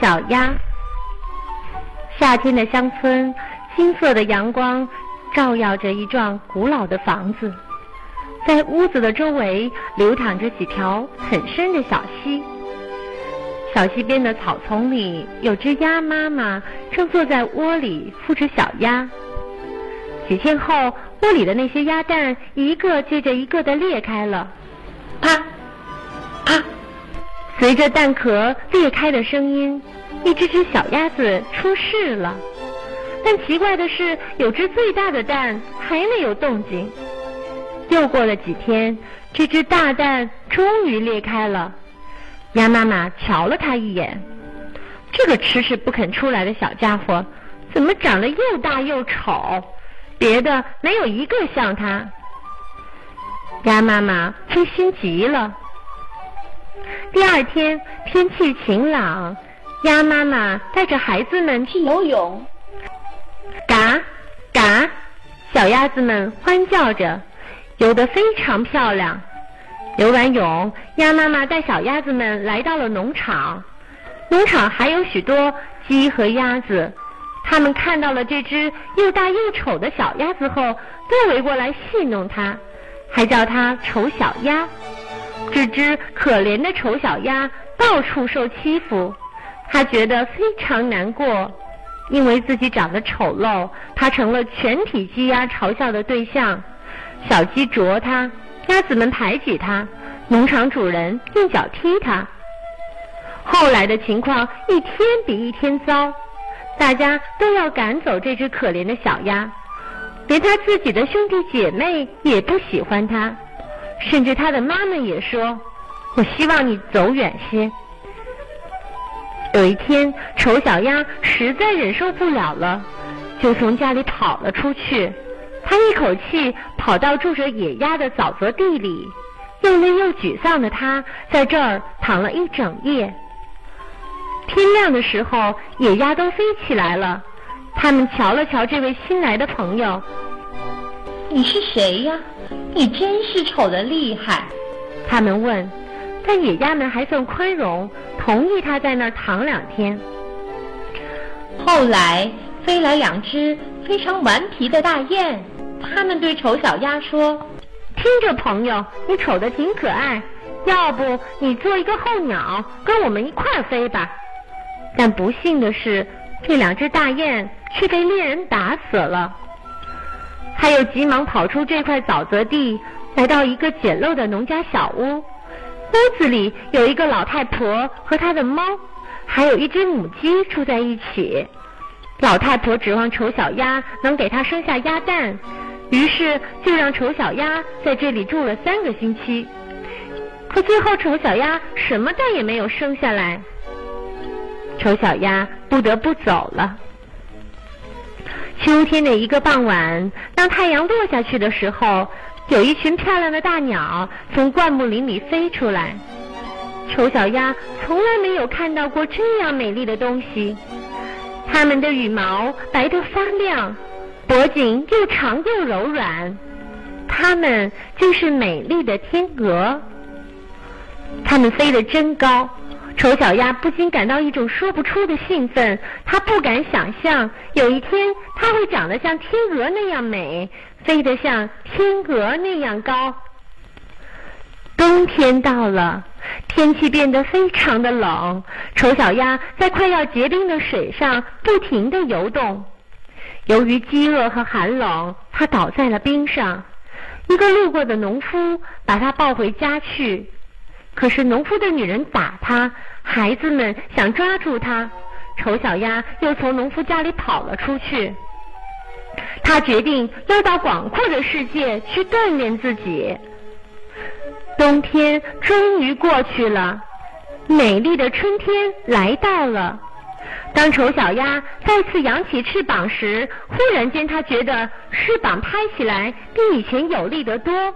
小鸭。夏天的乡村，金色的阳光照耀着一幢古老的房子，在屋子的周围流淌着几条很深的小溪。小溪边的草丛里，有只鸭妈妈正坐在窝里孵着小鸭。几天后，窝里的那些鸭蛋一个接着一个的裂开了，啪，随着蛋壳裂开的声音。一只只小鸭子出世了，但奇怪的是，有只最大的蛋还没有动静。又过了几天，这只大蛋终于裂开了。鸭妈妈瞧了它一眼，这个迟迟不肯出来的小家伙，怎么长得又大又丑？别的没有一个像它。鸭妈妈灰心极了。第二天天气晴朗。鸭妈妈带着孩子们去游泳，嘎嘎，小鸭子们欢叫着，游得非常漂亮。游完泳，鸭妈妈带小鸭子们来到了农场，农场还有许多鸡和鸭子。他们看到了这只又大又丑的小鸭子后，都围过来戏弄它，还叫它丑小鸭。这只可怜的丑小鸭到处受欺负。它觉得非常难过，因为自己长得丑陋，它成了全体鸡鸭嘲笑的对象。小鸡啄它，鸭子们排挤它，农场主人用脚踢它。后来的情况一天比一天糟，大家都要赶走这只可怜的小鸭，连他自己的兄弟姐妹也不喜欢他，甚至他的妈妈也说：“我希望你走远些。”有一天，丑小鸭实在忍受不了了，就从家里跑了出去。他一口气跑到住着野鸭的沼泽地里，又累又沮丧的他在这儿躺了一整夜。天亮的时候，野鸭都飞起来了。他们瞧了瞧这位新来的朋友，“你是谁呀？你真是丑的厉害。”他们问。但野鸭们还算宽容。同意他在那儿躺两天。后来飞来两只非常顽皮的大雁，他们对丑小鸭说：“听着，朋友，你丑的挺可爱，要不你做一个候鸟，跟我们一块儿飞吧？”但不幸的是，这两只大雁却被猎人打死了。他又急忙跑出这块沼泽地，来到一个简陋的农家小屋。屋子里有一个老太婆和她的猫，还有一只母鸡住在一起。老太婆指望丑小鸭能给她生下鸭蛋，于是就让丑小鸭在这里住了三个星期。可最后丑小鸭什么蛋也没有生下来，丑小鸭不得不走了。秋天的一个傍晚，当太阳落下去的时候。有一群漂亮的大鸟从灌木林里飞出来，丑小鸭从来没有看到过这样美丽的东西。它们的羽毛白得发亮，脖颈又长又柔软，它们就是美丽的天鹅。它们飞得真高，丑小鸭不禁感到一种说不出的兴奋。它不敢想象有一天它会长得像天鹅那样美。飞得像天鹅那样高。冬天到了，天气变得非常的冷。丑小鸭在快要结冰的水上不停地游动。由于饥饿和寒冷，它倒在了冰上。一个路过的农夫把它抱回家去。可是农夫的女人打它，孩子们想抓住它，丑小鸭又从农夫家里跑了出去。他决定要到广阔的世界去锻炼自己。冬天终于过去了，美丽的春天来到了。当丑小鸭再次扬起翅膀时，忽然间他觉得翅膀拍起来比以前有力得多，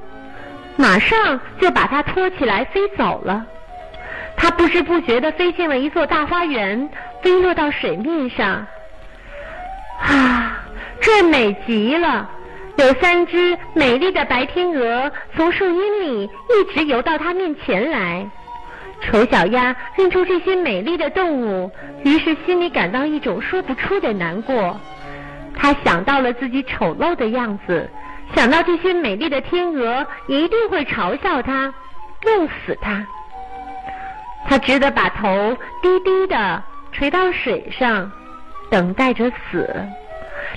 马上就把它托起来飞走了。它不知不觉地飞进了一座大花园，飞落到水面上。啊！这美极了，有三只美丽的白天鹅从树荫里一直游到它面前来。丑小鸭认出这些美丽的动物，于是心里感到一种说不出的难过。他想到了自己丑陋的样子，想到这些美丽的天鹅一定会嘲笑他，弄死他。他只得把头低低的垂到水上，等待着死。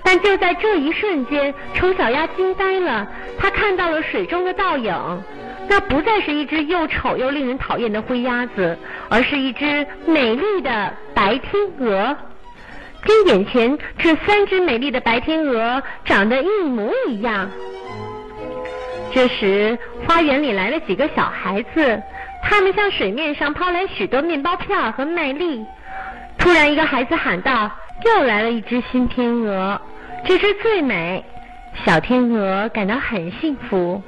但就在这一瞬间，丑小鸭惊呆了，它看到了水中的倒影。那不再是一只又丑又令人讨厌的灰鸭子，而是一只美丽的白天鹅。跟眼前这三只美丽的白天鹅长得一模一样。这时，花园里来了几个小孩子，他们向水面上抛来许多面包片和麦粒。突然，一个孩子喊道：“又来了一只新天鹅，这只最美。”小天鹅感到很幸福。